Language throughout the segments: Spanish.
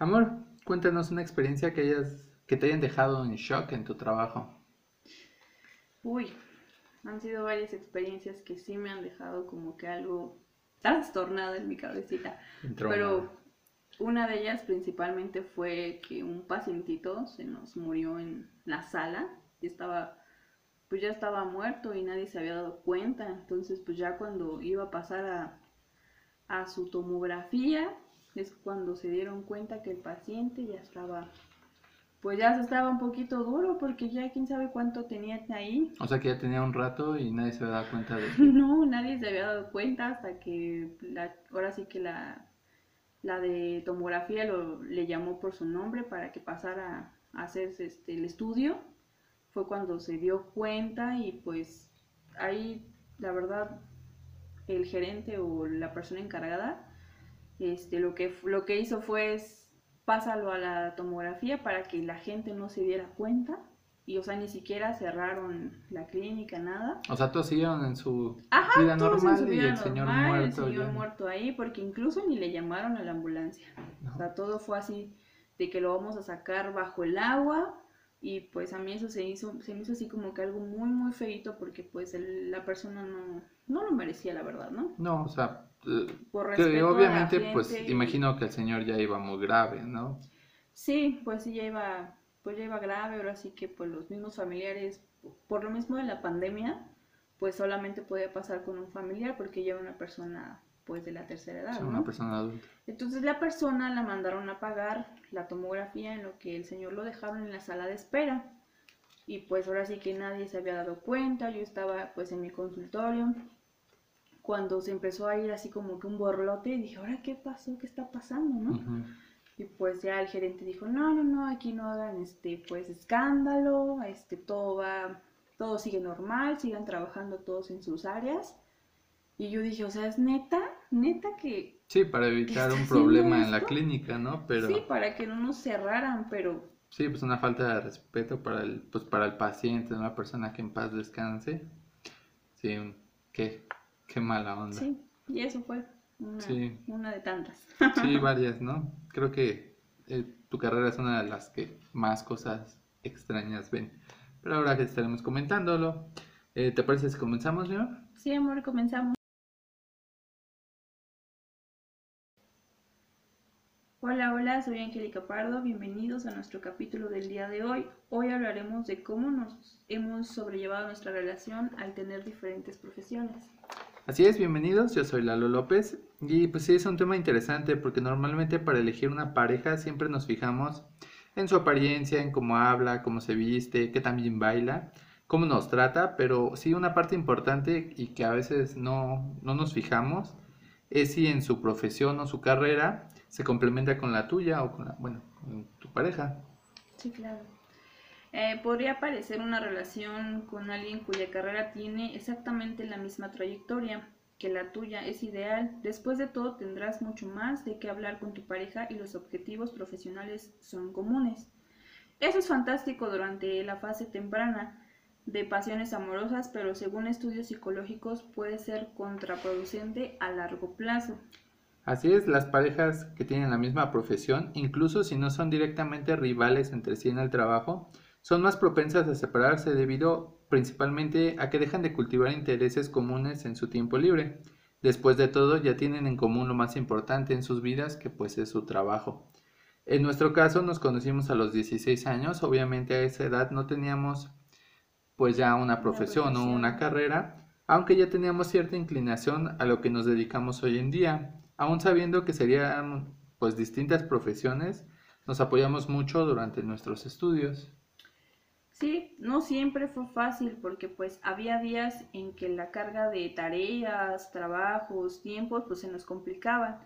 Amor, cuéntanos una experiencia que hayas que te hayan dejado en shock en tu trabajo. Uy, han sido varias experiencias que sí me han dejado como que algo trastornado en mi cabecita. Pero una de ellas principalmente fue que un pacientito se nos murió en la sala y estaba pues ya estaba muerto y nadie se había dado cuenta. Entonces, pues ya cuando iba a pasar a, a su tomografía, es cuando se dieron cuenta que el paciente ya estaba pues ya se estaba un poquito duro porque ya quién sabe cuánto tenía ahí. O sea que ya tenía un rato y nadie se había dado cuenta de eso. no, nadie se había dado cuenta hasta que la, ahora sí que la, la de tomografía lo, le llamó por su nombre para que pasara a hacer este, el estudio. Fue cuando se dio cuenta y pues ahí la verdad el gerente o la persona encargada este, lo, que, lo que hizo fue pásalo a la tomografía para que la gente no se diera cuenta. Y, o sea, ni siquiera cerraron la clínica, nada. O sea, todos siguieron en su vida normal y el señor muerto. El señor muerto ahí, porque incluso ni le llamaron a la ambulancia. O sea, todo fue así, de que lo vamos a sacar bajo el agua. Y pues a mí eso se hizo, se me hizo así como que algo muy, muy feito, porque pues la persona no, no lo merecía, la verdad, ¿no? No, o sea, que obviamente, pues imagino que el señor ya iba muy grave, ¿no? Sí, pues sí, ya iba, pues ya iba grave, ahora sí que pues los mismos familiares, por lo mismo de la pandemia, pues solamente podía pasar con un familiar porque ya era una persona pues de la tercera edad, Una persona adulta. Entonces la persona la mandaron a pagar la tomografía en lo que el señor lo dejaron en la sala de espera. Y pues ahora sí que nadie se había dado cuenta, yo estaba pues en mi consultorio cuando se empezó a ir así como que un borlote, dije, ¿ahora qué pasó? ¿Qué está pasando? ¿no? Y pues ya el gerente dijo, no, no, no, aquí no hagan este, pues escándalo, este, todo va, todo sigue normal, sigan trabajando todos en sus áreas. Y yo dije, o sea, es neta, neta que... Sí, para evitar un problema en la clínica, ¿no? Pero... Sí, para que no nos cerraran, pero... Sí, pues una falta de respeto para el, pues para el paciente, una persona que en paz descanse. Sí, ¿qué? Qué mala onda. Sí, y eso fue una, de tantas. Sí, varias, ¿no? Creo que eh, tu carrera es una de las que más cosas extrañas ven. Pero ahora que estaremos comentándolo, eh, ¿te parece si comenzamos, señor? Sí, amor, comenzamos. Hola, hola, soy Angélica Pardo, bienvenidos a nuestro capítulo del día de hoy. Hoy hablaremos de cómo nos hemos sobrellevado nuestra relación al tener diferentes profesiones. Así es, bienvenidos, yo soy Lalo López y pues sí es un tema interesante porque normalmente para elegir una pareja siempre nos fijamos en su apariencia, en cómo habla, cómo se viste, qué también baila, cómo nos trata, pero sí una parte importante y que a veces no, no nos fijamos es si en su profesión o su carrera se complementa con la tuya o con la, bueno, con tu pareja. Sí, claro. Eh, podría parecer una relación con alguien cuya carrera tiene exactamente la misma trayectoria que la tuya es ideal. Después de todo tendrás mucho más de qué hablar con tu pareja y los objetivos profesionales son comunes. Eso es fantástico durante la fase temprana de pasiones amorosas, pero según estudios psicológicos puede ser contraproducente a largo plazo. Así es, las parejas que tienen la misma profesión, incluso si no son directamente rivales entre sí en el trabajo, son más propensas a separarse debido principalmente a que dejan de cultivar intereses comunes en su tiempo libre. Después de todo, ya tienen en común lo más importante en sus vidas, que pues es su trabajo. En nuestro caso nos conocimos a los 16 años, obviamente a esa edad no teníamos pues ya una profesión o una carrera, aunque ya teníamos cierta inclinación a lo que nos dedicamos hoy en día, aún sabiendo que serían pues distintas profesiones, nos apoyamos mucho durante nuestros estudios. Sí, no siempre fue fácil porque pues había días en que la carga de tareas, trabajos, tiempos pues se nos complicaba.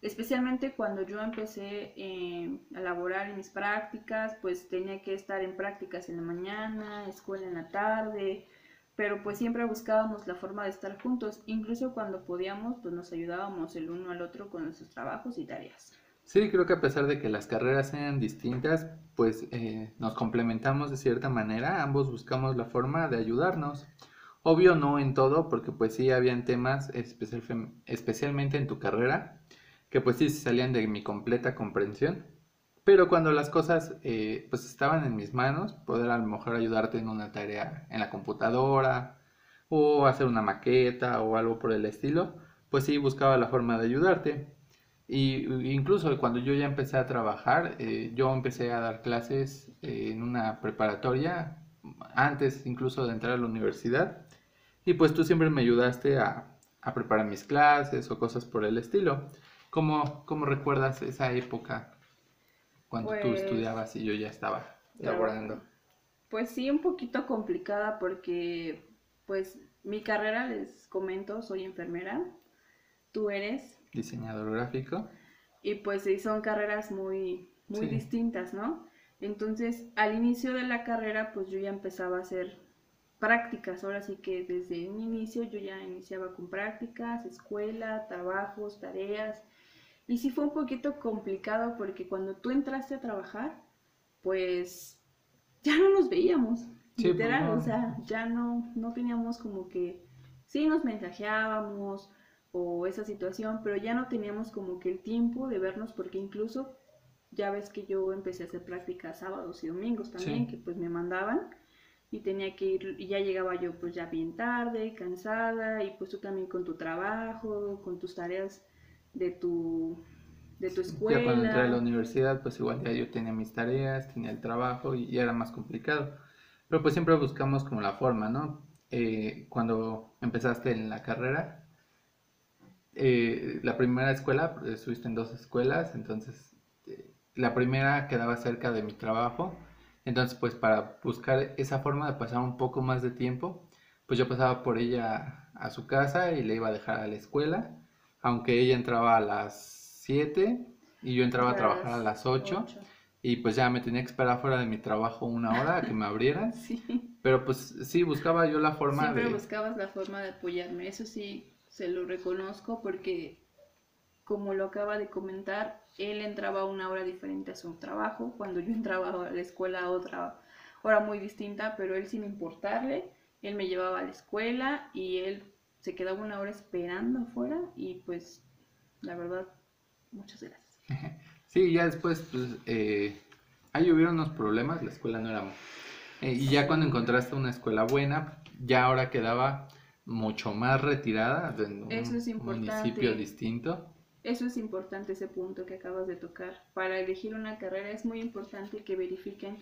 Especialmente cuando yo empecé eh, a laborar en mis prácticas, pues tenía que estar en prácticas en la mañana, escuela en la tarde, pero pues siempre buscábamos la forma de estar juntos, incluso cuando podíamos pues nos ayudábamos el uno al otro con nuestros trabajos y tareas. Sí, creo que a pesar de que las carreras sean distintas, pues eh, nos complementamos de cierta manera, ambos buscamos la forma de ayudarnos. Obvio no en todo, porque pues sí habían temas, especialmente en tu carrera, que pues sí salían de mi completa comprensión. pero cuando las cosas eh, pues estaban en mis manos, poder a lo mejor ayudarte en una tarea en la computadora o hacer una maqueta o algo por el estilo, pues sí buscaba la forma de ayudarte. Y incluso cuando yo ya empecé a trabajar, eh, yo empecé a dar clases eh, en una preparatoria, antes incluso de entrar a la universidad, y pues tú siempre me ayudaste a, a preparar mis clases o cosas por el estilo. ¿Cómo, cómo recuerdas esa época cuando tú pues, estudiabas y yo ya estaba laborando? Pues sí, un poquito complicada porque, pues, mi carrera, les comento, soy enfermera, tú eres... Diseñador gráfico. Y pues sí, son carreras muy, muy distintas, ¿no? Entonces, al inicio de la carrera, pues yo ya empezaba a hacer prácticas, ahora sí que desde un inicio yo ya iniciaba con prácticas, escuela, trabajos, tareas, y sí fue un poquito complicado porque cuando tú entraste a trabajar, pues ya no nos veíamos, literal, o sea, ya no, no teníamos como que, sí nos mensajeábamos o esa situación, pero ya no teníamos como que el tiempo de vernos porque incluso ya ves que yo empecé a hacer prácticas sábados y domingos también, que pues me mandaban y tenía que ir, y ya llegaba yo pues ya bien tarde, cansada, y pues tú también con tu trabajo, con tus tareas de tu, de tu escuela. Ya cuando entré a la universidad, pues igual ya yo tenía mis tareas, tenía el trabajo y, era más complicado. Pero pues siempre buscamos como la forma, ¿no? Eh, cuando empezaste en la carrera, eh, la primera escuela, pues, estuviste en dos escuelas, entonces eh, la primera quedaba cerca de mi trabajo entonces, pues para buscar esa forma de pasar un poco más de tiempo, pues yo pasaba por ella a su casa y le iba a dejar a la escuela, aunque ella entraba a las 7 y yo entraba a trabajar a las 8, y pues ya me tenía que esperar fuera de mi trabajo una hora a que me abrieran. sí. Pero pues sí, buscaba yo la forma Siempre de... buscabas la forma de apoyarme, eso sí, se lo reconozco porque como lo acaba de comentar, él entraba a una hora diferente a su trabajo, cuando yo entraba a la escuela a otra hora muy distinta, pero él sin importarle, él me llevaba a la escuela y él se quedaba una hora esperando afuera y pues la verdad, muchas gracias. Sí, ya después pues eh, ahí hubieron unos problemas, la escuela no era... Eh, y ya cuando encontraste una escuela buena, ya ahora quedaba mucho más retirada de un municipio distinto. Eso es importante, ese punto que acabas de tocar. Para elegir una carrera es muy importante que verifiquen,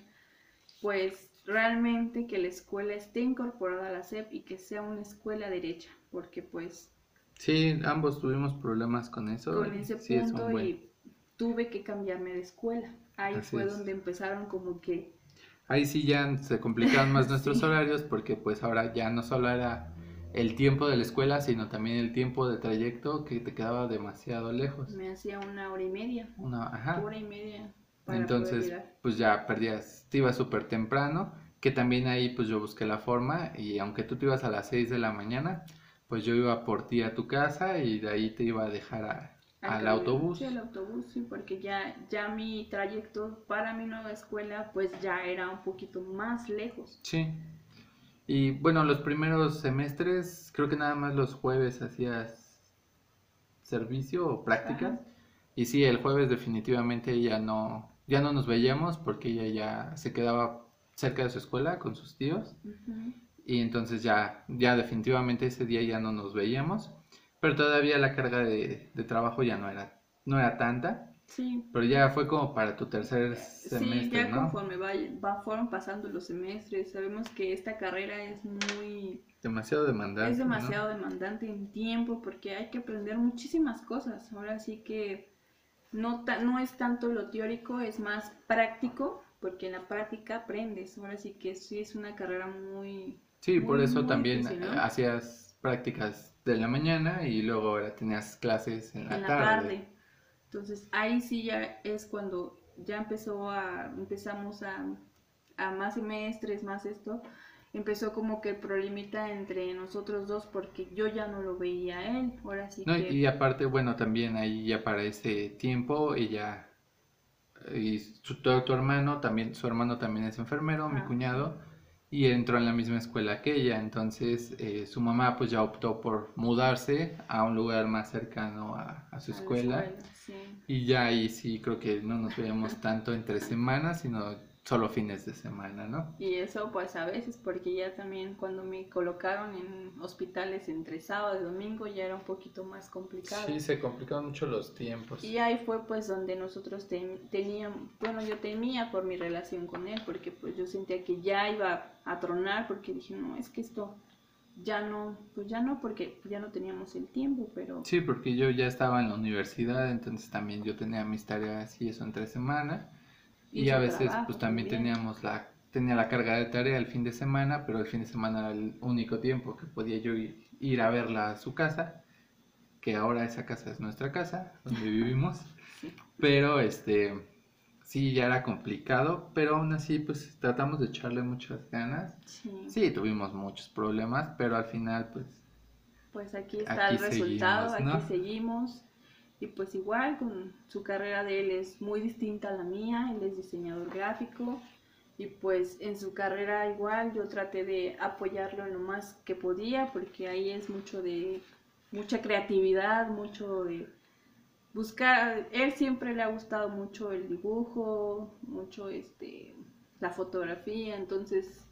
pues, realmente que la escuela esté incorporada a la SEP y que sea una escuela derecha, porque pues... Sí, ambos tuvimos problemas con eso. Con ese punto y tuve que cambiarme de escuela. Ahí fue donde empezaron como que... Ahí sí ya se complicaban más nuestros horarios porque pues ahora ya no solo era el tiempo de la escuela, sino también el tiempo de trayecto que te quedaba demasiado lejos. Me hacía una hora y media. Una, ajá. Hora y media. Entonces, pues ya perdías, te ibas súper temprano, que también ahí pues yo busqué la forma y aunque tú te ibas a las 6 de la mañana, pues yo iba por ti a tu casa y de ahí te iba a dejar al autobús. Sí, al autobús, sí, porque ya, ya mi trayecto para mi nueva escuela pues ya era un poquito más lejos. Sí. Y bueno, los primeros semestres, creo que nada más los jueves hacías servicio o prácticas. Y sí, el jueves definitivamente ya no, ya no nos veíamos porque ella ya se quedaba cerca de su escuela con sus tíos. Y entonces ya, ya definitivamente ese día ya no nos veíamos. Pero todavía la carga de, de trabajo ya no era, no era tanta. Sí. Pero ya fue como para tu tercer semestre, Sí, ya conforme va, fueron pasando los semestres, sabemos que esta carrera es muy... Demasiado demandante. Es demasiado demandante en tiempo porque hay que aprender muchísimas cosas. Ahora sí que no, no es tanto lo teórico, es más práctico, porque en la práctica aprendes. Ahora sí que sí es una carrera muy... Sí, por eso también hacías prácticas de la mañana y luego ahora tenías clases en la en La tarde entonces ahí sí ya es cuando ya empezó a, empezamos a, a más semestres, más esto, empezó como que el problemita entre nosotros dos porque yo ya no lo veía a él, ahora sí que... Y aparte, bueno, también ahí ya para ese tiempo ella y su, tu, hermano también, su hermano también es enfermero, mi cuñado, y entró en la misma escuela que ella. Entonces eh, su mamá pues ya optó por mudarse a un lugar más cercano a, su escuela. Y ya ahí sí creo que no nos veíamos tanto entre semanas, sino solo fines de semana, ¿no? Y eso pues a veces, porque ya también cuando me colocaron en hospitales entre sábado y domingo ya era un poquito más complicado. Sí, se complicaron mucho los tiempos. Y ahí fue pues donde nosotros teníamos, bueno, yo temía por mi relación con él, porque pues yo sentía que ya iba a tronar, porque dije, no, es que esto ya no, pues ya no, porque ya no teníamos el tiempo, pero... Sí, porque yo ya estaba en la universidad, entonces también yo tenía mis tareas y eso entre semana y, a veces pues también, teníamos la tenía la carga de tarea el fin de semana, pero el fin de semana era el único tiempo que podía yo ir, a verla a su casa, que ahora esa casa es nuestra casa, donde vivimos. Pero este sí ya era complicado, pero aún así pues tratamos de echarle muchas ganas. Sí, tuvimos muchos problemas, pero al final pues pues aquí está el resultado, aquí seguimos y pues igual con su carrera de él es muy distinta a la mía, él es diseñador gráfico y pues en su carrera igual yo traté de apoyarlo lo más que podía porque ahí es mucho de mucha creatividad, mucho de buscar, él siempre le ha gustado mucho el dibujo, mucho este la fotografía, entonces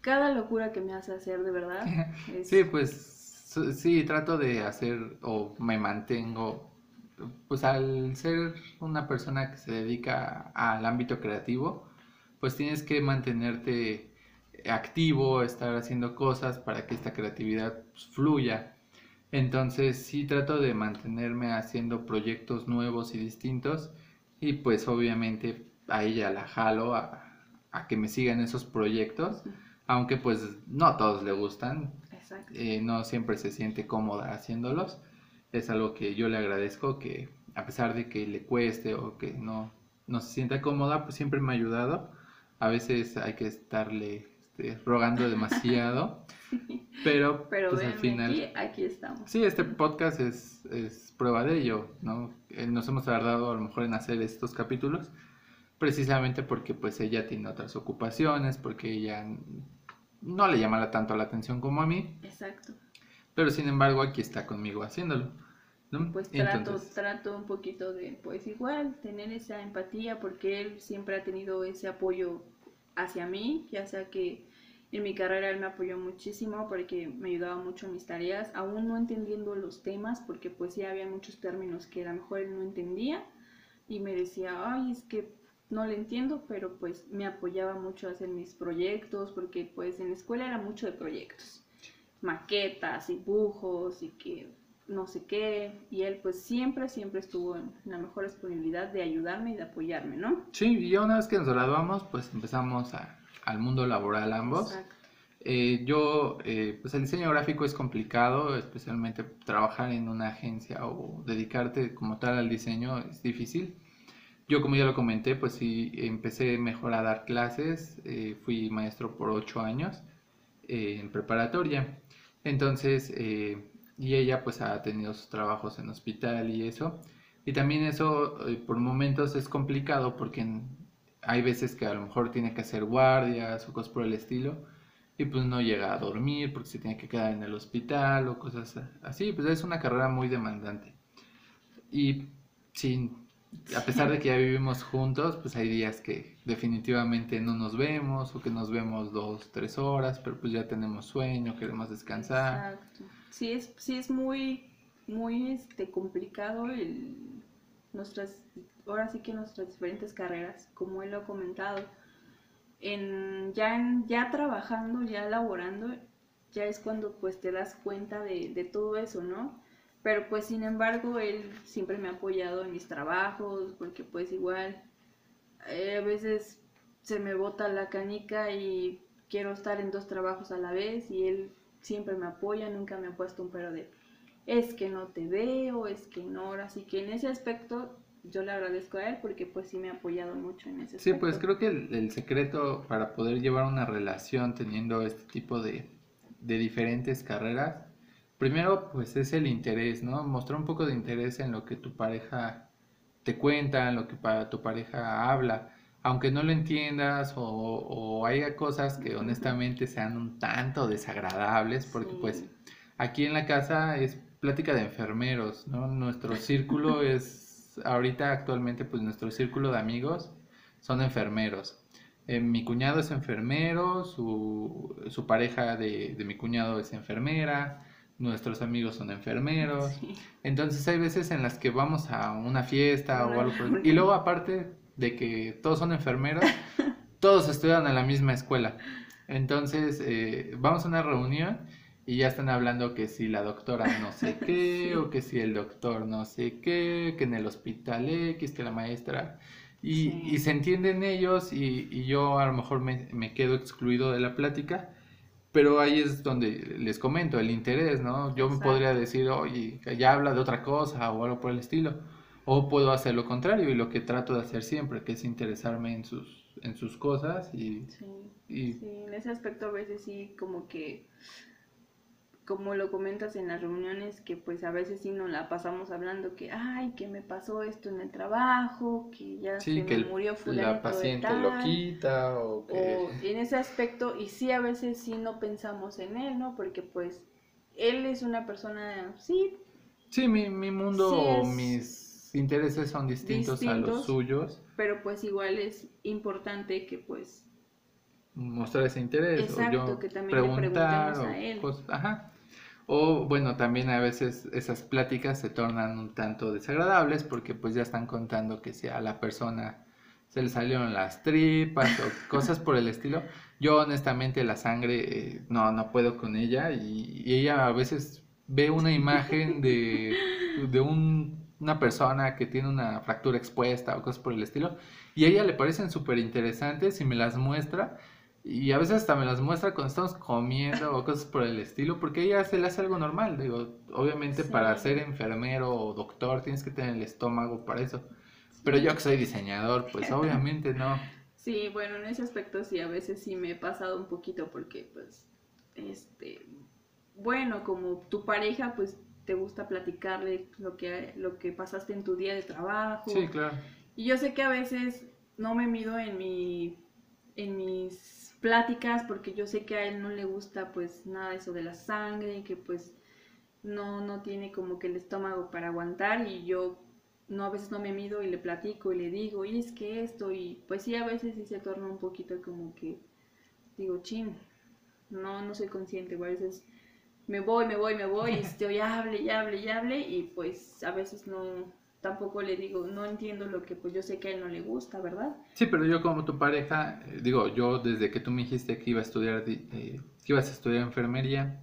cada locura que me hace hacer de verdad. Sí, pues sí, trato de hacer o me mantengo pues al ser una persona que se dedica al ámbito creativo, pues tienes que mantenerte activo, estar haciendo cosas para que esta creatividad pues, fluya. Entonces sí trato de mantenerme haciendo proyectos nuevos y distintos y pues obviamente a ella la jalo a, que me sigan esos proyectos, aunque pues no a todos le gustan, eh, no siempre se siente cómoda haciéndolos es algo que yo le agradezco, que a pesar de que le cueste o que no, no se sienta cómoda, pues siempre me ha ayudado. A veces hay que estarle este, rogando demasiado, pero, pues al final... Aquí, estamos. Sí, este podcast es, es prueba de ello, ¿no? Eh, nos hemos tardado a lo mejor en hacer estos capítulos, precisamente porque pues ella tiene otras ocupaciones, porque ella no le llama tanto la atención como a mí. Exacto. Pero sin embargo aquí está conmigo haciéndolo. Pues trato, trato un poquito de, pues igual, tener esa empatía porque él siempre ha tenido ese apoyo hacia mí, ya sea que en mi carrera él me apoyó muchísimo porque me ayudaba mucho en mis tareas, aún no entendiendo los temas, porque pues sí había muchos términos que a lo mejor él no entendía y me decía, ay, es que no le entiendo, pero pues me apoyaba mucho a hacer mis proyectos, porque pues en la escuela era mucho de proyectos, maquetas, dibujos y que no sé qué, y él pues siempre, siempre estuvo en la mejor disponibilidad de ayudarme y de apoyarme, ¿no? Sí, y ya una vez que nos graduamos, pues empezamos a, al mundo laboral ambos. Eh, yo, eh, pues el diseño gráfico es complicado, especialmente trabajar en una agencia o dedicarte como tal al diseño es difícil. Yo, como ya lo comenté, pues sí, empecé mejor a dar clases, eh, fui maestro por ocho años en preparatoria. Entonces, y ella pues ha tenido sus trabajos en hospital y eso. Y también eso eh, por momentos es complicado porque hay veces que a lo mejor tiene que hacer guardias o cosas por el estilo y pues no llega a dormir porque se tiene que quedar en el hospital o cosas así. Pues es una carrera muy demandante. Y sin, a pesar de que ya vivimos juntos, pues hay días que definitivamente no nos vemos o que nos vemos dos, tres horas, pero pues ya tenemos sueño, queremos descansar. Exacto sí es, sí es muy, muy este, complicado el, nuestras, ahora sí que nuestras diferentes carreras, como él lo ha comentado. En, ya, ya trabajando, ya laborando, ya es cuando pues te das cuenta de, de todo eso, ¿no? Pero pues sin embargo él siempre me ha apoyado en mis trabajos, porque pues igual eh, a veces se me bota la canica y quiero estar en dos trabajos a la vez y él siempre me apoya, nunca me ha puesto un pero de es que no te veo, es que no, así que en ese aspecto yo le agradezco a él porque pues sí me ha apoyado mucho en ese aspecto. Sí, pues creo que el, secreto para poder llevar una relación teniendo este tipo de, de diferentes carreras, primero pues es el interés, ¿no? Mostrar un poco de interés en lo que tu pareja te cuenta, en lo que para tu pareja habla aunque no lo entiendas o, o haya cosas que honestamente sean un tanto desagradables, porque pues aquí en la casa es plática de enfermeros, ¿no? Nuestro círculo es, ahorita actualmente pues nuestro círculo de amigos son enfermeros. Eh, mi cuñado es enfermero, su, su pareja de, de, mi cuñado es enfermera, nuestros amigos son enfermeros. Entonces hay veces en las que vamos a una fiesta o algo. y luego aparte de que todos son enfermeros, todos estudian en la misma escuela. Entonces eh, vamos a una reunión y ya están hablando que si la doctora no sé qué, o que si el doctor no sé qué, que en el hospital X, que la maestra... Y, se entienden ellos y, yo a lo mejor me, me, quedo excluido de la plática, pero ahí es donde les comento el interés, ¿no? Yo me podría decir, oye, ya habla de otra cosa o algo por el estilo, o puedo hacer lo contrario y lo que trato de hacer siempre, que es interesarme en sus, en sus cosas y... Sí, y... sí en ese aspecto a veces sí como que como lo comentas en las reuniones, que pues a veces sí nos la pasamos hablando que, ay, que me pasó esto en el trabajo, que ya se me murió fulano la paciente lo quita o que... en ese aspecto, y sí a veces sí no pensamos en él, ¿no? Porque pues él es una persona, sí. Sí, mi, mi mundo o mis intereses son distintos, a los suyos. Pero pues igual es importante que pues mostrar ese interés o yo que también preguntar a él. ajá o bueno, también a veces esas pláticas se tornan un tanto desagradables porque pues ya están contando que si a la persona se le salieron las tripas o cosas por el estilo. Yo honestamente la sangre eh, no, no puedo con ella y, ella a veces ve una imagen de, de un, una persona que tiene una fractura expuesta o cosas por el estilo y a ella le parecen súper interesantes y me las muestra y a veces hasta me las muestra cuando estamos comiendo o cosas por el estilo, porque ella se le hace algo normal. Digo, obviamente para ser enfermero o doctor tienes que tener el estómago para eso. Pero yo que soy diseñador, pues obviamente no. Sí, bueno, en ese aspecto sí, a veces sí me he pasado un poquito porque, pues, este, bueno, como tu pareja, pues te gusta platicarle lo que, lo que pasaste en tu día de trabajo. Sí, claro. Y yo sé que a veces no me mido en mi, en mis pláticas porque yo sé que a él no le gusta pues nada eso de la sangre, que pues no, no tiene como que el estómago para aguantar y yo no a veces no me mido y le platico y le digo, y es que esto, y pues sí a veces sí se torna un poquito como que digo, chin, no, no soy consciente, a veces me voy, me voy, me voy, y estoy hable, y hable, y hable, y pues a veces no, tampoco le digo, no entiendo lo que pues yo sé que a él no le gusta, ¿verdad? Sí, pero yo como tu pareja, eh, digo, yo desde que tú me dijiste que iba a estudiar, eh, que ibas a estudiar enfermería,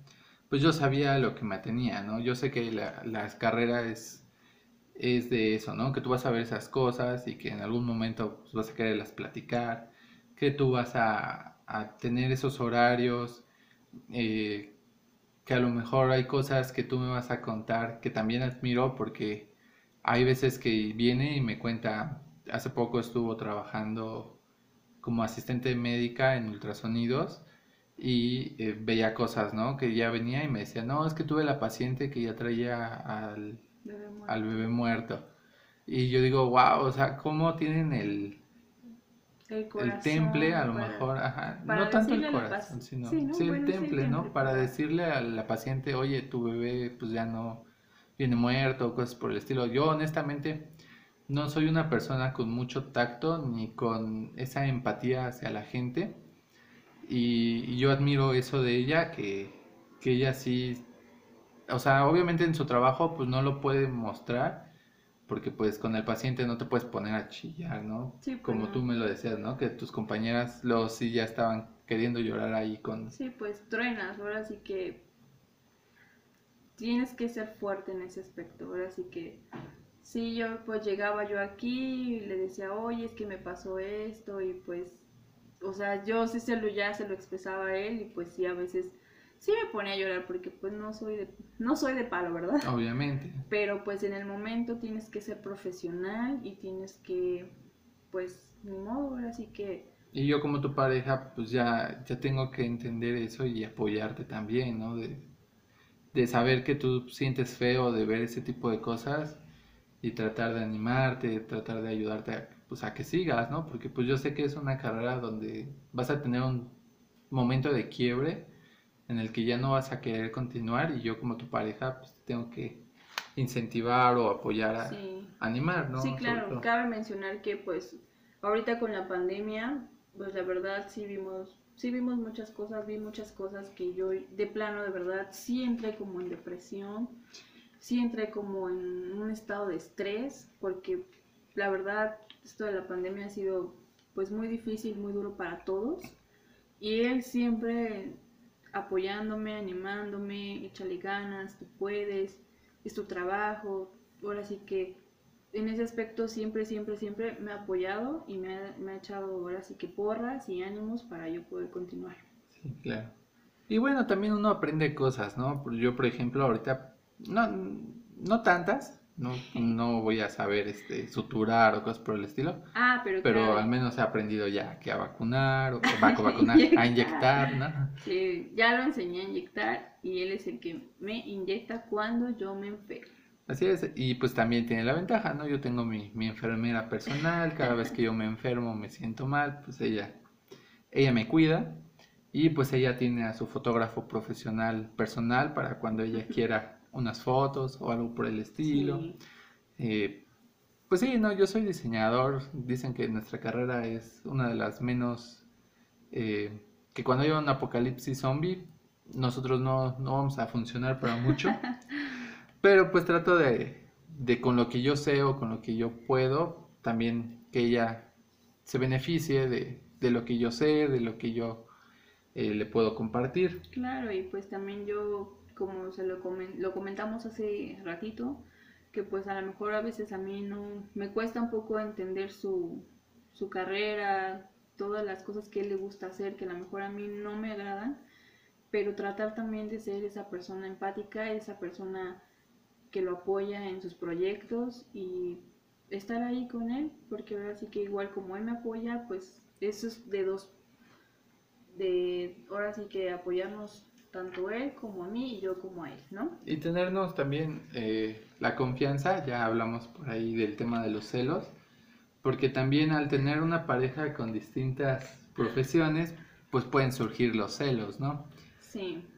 pues yo sabía lo que me tenía, ¿no? Yo sé que la, las carreras es, es de eso, ¿no? Que tú vas a ver esas cosas y que en algún momento pues, vas a quererlas platicar, que tú vas a, a tener esos horarios, eh, que a lo mejor hay cosas que tú me vas a contar que también admiro porque hay veces que viene y me cuenta, hace poco estuvo trabajando como asistente médica en ultrasonidos y eh, veía cosas, ¿no? Que ya venía y me decía, no, es que tuve la paciente que ya traía al bebé muerto. Al bebé muerto. Y yo digo, wow, o sea, ¿cómo tienen el, el, temple a lo mejor, ajá, no tanto el corazón, sino sí, el temple, ¿no? Para decirle a la paciente, oye, tu bebé pues ya no viene muerto o cosas por el estilo. Yo honestamente no soy una persona con mucho tacto ni con esa empatía hacia la gente. Y, yo admiro eso de ella, que, que, ella sí, o sea, obviamente en su trabajo pues no lo puede mostrar, porque pues con el paciente no te puedes poner a chillar, ¿no? Sí, pues Como tú me lo decías, ¿no? Que tus compañeras los sí ya estaban queriendo llorar ahí con... Sí, pues truenas, ahora sí que tienes que ser fuerte en ese aspecto. Ahora sí que, sí, yo pues llegaba yo aquí y le decía, oye, es que me pasó esto y pues, o sea, yo sí se lo ya se lo expresaba a él y pues sí, a veces sí me ponía a llorar porque pues no soy de, no soy de palo, ¿verdad? Obviamente. Pero pues en el momento tienes que ser profesional y tienes que, pues, ni modo, ahora sí que... Y yo como tu pareja, pues ya, ya tengo que entender eso y apoyarte también, ¿no? De, de saber que tú sientes feo de ver ese tipo de cosas y tratar de animarte, tratar de ayudarte a, pues, a que sigas, ¿no? Porque pues yo sé que es una carrera donde vas a tener un momento de quiebre en el que ya no vas a querer continuar y yo como tu pareja pues tengo que incentivar o apoyar a animar, ¿no? Sí, claro, cabe mencionar que pues ahorita con la pandemia, pues la verdad sí vimos sí vimos muchas cosas, vi muchas cosas que yo de plano de verdad sí entré como en depresión, sí entré como en un estado de estrés, porque la verdad esto de la pandemia ha sido pues muy difícil, muy duro para todos. Y él siempre apoyándome, animándome, échale ganas, tú puedes, es tu trabajo. Ahora sí que en ese aspecto siempre, siempre, siempre me ha apoyado y me ha, me ha echado ahora sí que porras y ánimos para yo poder continuar. Sí, claro. Y bueno, también uno aprende cosas, ¿no? Yo, por ejemplo, ahorita, no, no tantas, no, no voy a saber este, suturar o cosas por el estilo. Ah, pero Pero al menos he aprendido ya que a vacunar o a vacunar, a inyectar, ¿no? Sí, ya lo enseñé a inyectar y él es el que me inyecta cuando yo me enfermo. Así es, y pues también tiene la ventaja, ¿no? Yo tengo mi, mi enfermera personal, cada vez que yo me enfermo, me siento mal, pues ella, ella me cuida y pues ella tiene a su fotógrafo profesional personal para cuando ella quiera unas fotos o algo por el estilo. Eh, pues sí, no, yo soy diseñador, dicen que nuestra carrera es una de las menos, eh, que cuando hay un apocalipsis zombie, nosotros no, no vamos a funcionar para mucho. Pero pues trato de, de con lo que yo sé o con lo que yo puedo, también que ella se beneficie de, de lo que yo sé, de lo que yo eh, le puedo compartir. Claro, y pues también yo, como se lo, lo comentamos hace ratito, que pues a lo mejor a veces a mí no, me cuesta un poco entender su, su carrera, todas las cosas que él le gusta hacer, que a lo mejor a mí no me agradan, pero tratar también de ser esa persona empática, esa persona que lo apoya en sus proyectos y estar ahí con él, porque ahora sí que igual como él me apoya, pues eso es de dos, de ahora sí que apoyarnos tanto él como a mí y yo como a él, ¿no? Y tenernos también eh, la confianza, ya hablamos por ahí del tema de los celos, porque también al tener una pareja con distintas profesiones, pues pueden surgir los celos, ¿no?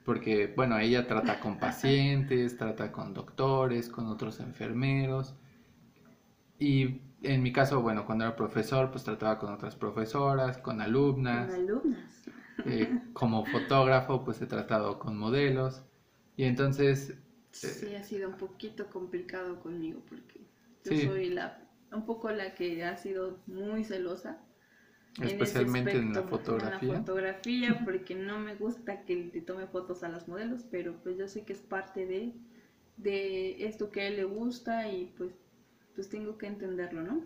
Porque, bueno, ella trata con pacientes, trata con doctores, con otros enfermeros. Y en mi caso, bueno, cuando era profesor, pues trataba con otras profesoras, con alumnas. Con alumnas. Eh, como fotógrafo, pues he tratado con modelos. Y entonces... Sí, ha sido un poquito complicado conmigo porque yo soy la, un poco la que ha sido muy celosa Especialmente en, la fotografía. En la fotografía, porque no me gusta que te tome fotos a las modelos, pero pues yo sé que es parte de, de esto que a él le gusta y pues, pues tengo que entenderlo, ¿no?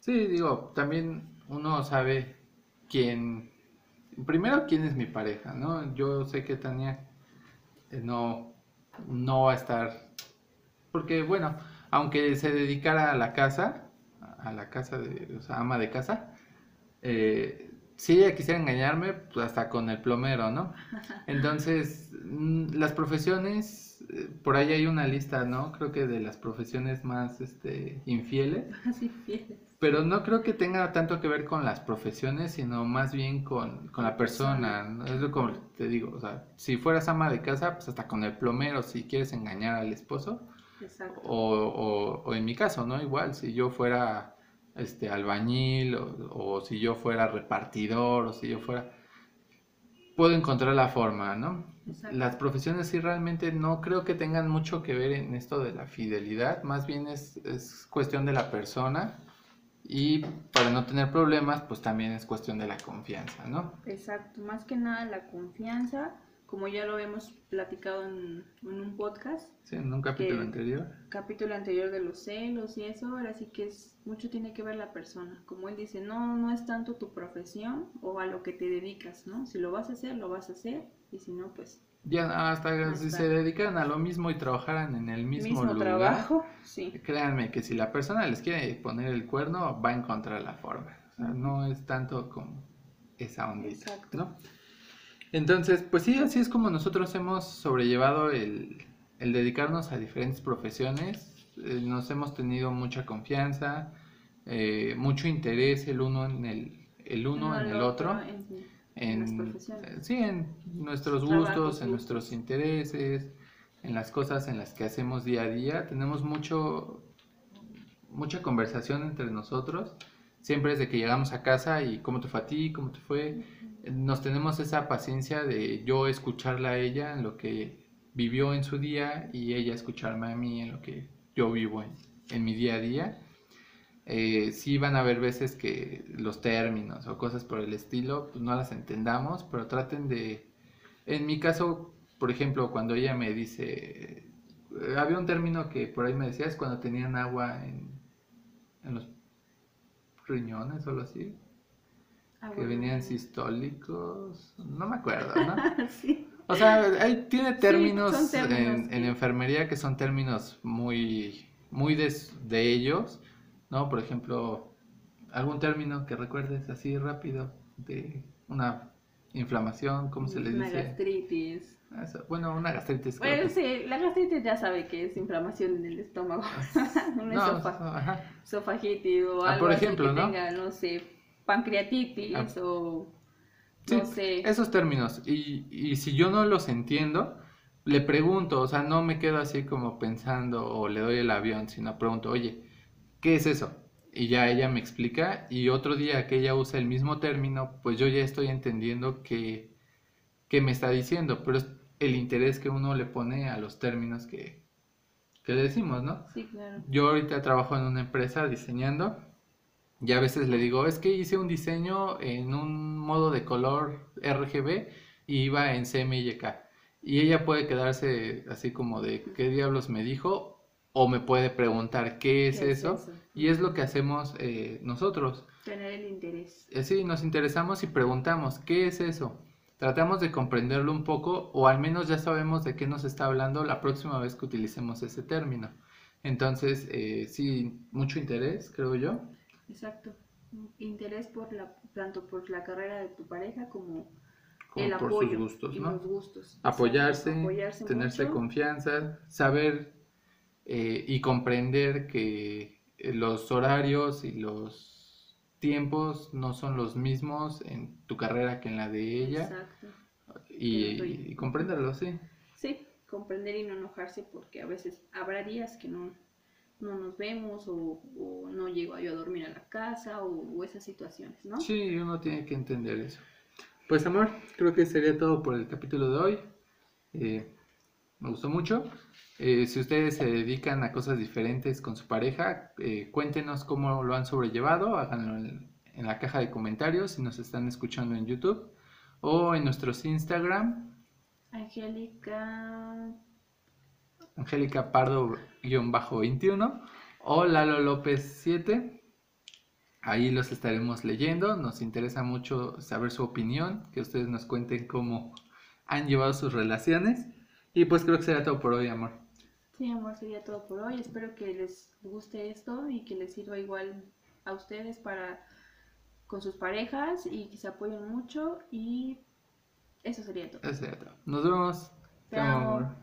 Sí, digo, también uno sabe quién, primero quién es mi pareja, ¿no? Yo sé que Tania eh, no, no va a estar, porque bueno, aunque se dedicara a la casa, a la casa de, o sea, ama de casa, eh, si ella quisiera engañarme, pues hasta con el plomero, ¿no? Entonces, mm, las profesiones, eh, por ahí hay una lista, ¿no? Creo que de las profesiones más este, infieles. Más infieles. Pero no creo que tenga tanto que ver con las profesiones, sino más bien con, la persona. Es lo como te digo, o sea, si fueras ama de casa, pues hasta con el plomero, si quieres engañar al esposo. Exacto. O, o en mi caso, ¿no? Igual, si yo fuera este, albañil o, si yo fuera repartidor o si yo fuera... Puedo encontrar la forma, ¿no? Las profesiones sí realmente no creo que tengan mucho que ver en esto de la fidelidad, más bien es, es cuestión de la persona y para no tener problemas, pues también es cuestión de la confianza, ¿no? Exacto, más que nada la confianza como ya lo habíamos platicado en, un podcast. Sí, en un capítulo anterior. Capítulo anterior de los celos y eso, ahora sí que es, mucho tiene que ver la persona. Como él dice, no, no es tanto tu profesión o a lo que te dedicas, ¿no? Si lo vas a hacer, lo vas a hacer y si no, pues... Ya, hasta, si se dedican a lo mismo y trabajaran en el mismo, mismo trabajo, sí. Créanme que si la persona les quiere poner el cuerno, va a encontrar la forma. O sea, no es tanto como esa ondita, Exacto. ¿no? Entonces, pues sí, así es como nosotros hemos sobrellevado el, dedicarnos a diferentes profesiones eh, nos hemos tenido mucha confianza, eh, mucho interés el uno en el, el uno en el otro. En, sí, en nuestros gustos, en nuestros intereses, en las cosas en las que hacemos día a día. Tenemos mucho, mucha conversación entre nosotros. Siempre desde que llegamos a casa y cómo te fue a ti, cómo te fue. Nos tenemos esa paciencia de yo escucharla a ella en lo que vivió en su día y ella escucharme a mí en lo que yo vivo en, en mi día a día. Eh, sí van a haber veces que los términos o cosas por el estilo pues no las entendamos, pero traten de, en mi caso, por ejemplo, cuando ella me dice, eh, había un término que por ahí me decías cuando tenían agua en, en los riñones o algo así, ah, que venían sistólicos, no me acuerdo, ¿no? sí. O sea, ahí tiene términos, en, enfermería que son términos muy, muy de, de, ellos, ¿no? Por ejemplo, algún término que recuerdes así rápido de una inflamación, ¿cómo se le dice? Una gastritis. bueno, una gastritis. Bueno, sí, la gastritis ya sabe que es inflamación en el estómago. una no, esofagitis o ah, algo por ejemplo, así que tenga, no sé, pancreatitis ah. o Sí, esos términos. Y, y si yo no los entiendo, le pregunto, o sea, no me quedo así como pensando o le doy el avión, sino pregunto, oye, ¿qué es eso? Y ya ella me explica y otro día que ella usa el mismo término, pues yo ya estoy entendiendo qué, qué me está diciendo, pero es el interés que uno le pone a los términos que, que le decimos, ¿no? Sí, claro. Yo ahorita trabajo en una empresa diseñando y a veces le digo, es que hice un diseño en un modo de color RGB y iba en CMYK. Y ella puede quedarse así como de, ¿qué diablos me dijo? O me puede preguntar, ¿qué es, eso? Y es lo que hacemos eh, nosotros. Tener el interés. Eh, sí, nos interesamos y preguntamos, ¿qué es eso? Tratamos de comprenderlo un poco o al menos ya sabemos de qué nos está hablando la próxima vez que utilicemos ese término. Entonces, eh, sí, mucho interés, creo yo. Exacto. Interés por la, tanto por la carrera de tu pareja como, el apoyo sus gustos, y ¿no? los gustos. Apoyarse, tenerse confianza, saber eh, y comprender que eh, los horarios y los tiempos no son los mismos en tu carrera que en la de ella. Exacto. Y, y comprenderlo, sí. Sí, comprender y no enojarse porque a veces habrá días que no, no nos vemos o, no llego yo a dormir a la casa o, esas situaciones, ¿no? Sí, uno tiene que entender eso. Pues amor, creo que sería todo por el capítulo de hoy. Eh, me gustó mucho. Eh, si ustedes se dedican a cosas diferentes con su pareja, eh, cuéntenos cómo lo han sobrellevado, háganlo en, en, la caja de comentarios si nos están escuchando en YouTube o en nuestros Instagram. Angélica Angélica Pardo-21 o Lalo López 7. Ahí los estaremos leyendo. Nos interesa mucho saber su opinión, que ustedes nos cuenten cómo han llevado sus relaciones. Y pues creo que será todo por hoy, amor. Sí, amor, sería todo por hoy. Espero que les guste esto y que les sirva igual a ustedes para con sus parejas y que se apoyen mucho. Y eso sería todo. Eso sería todo. Nos vemos. Te amor.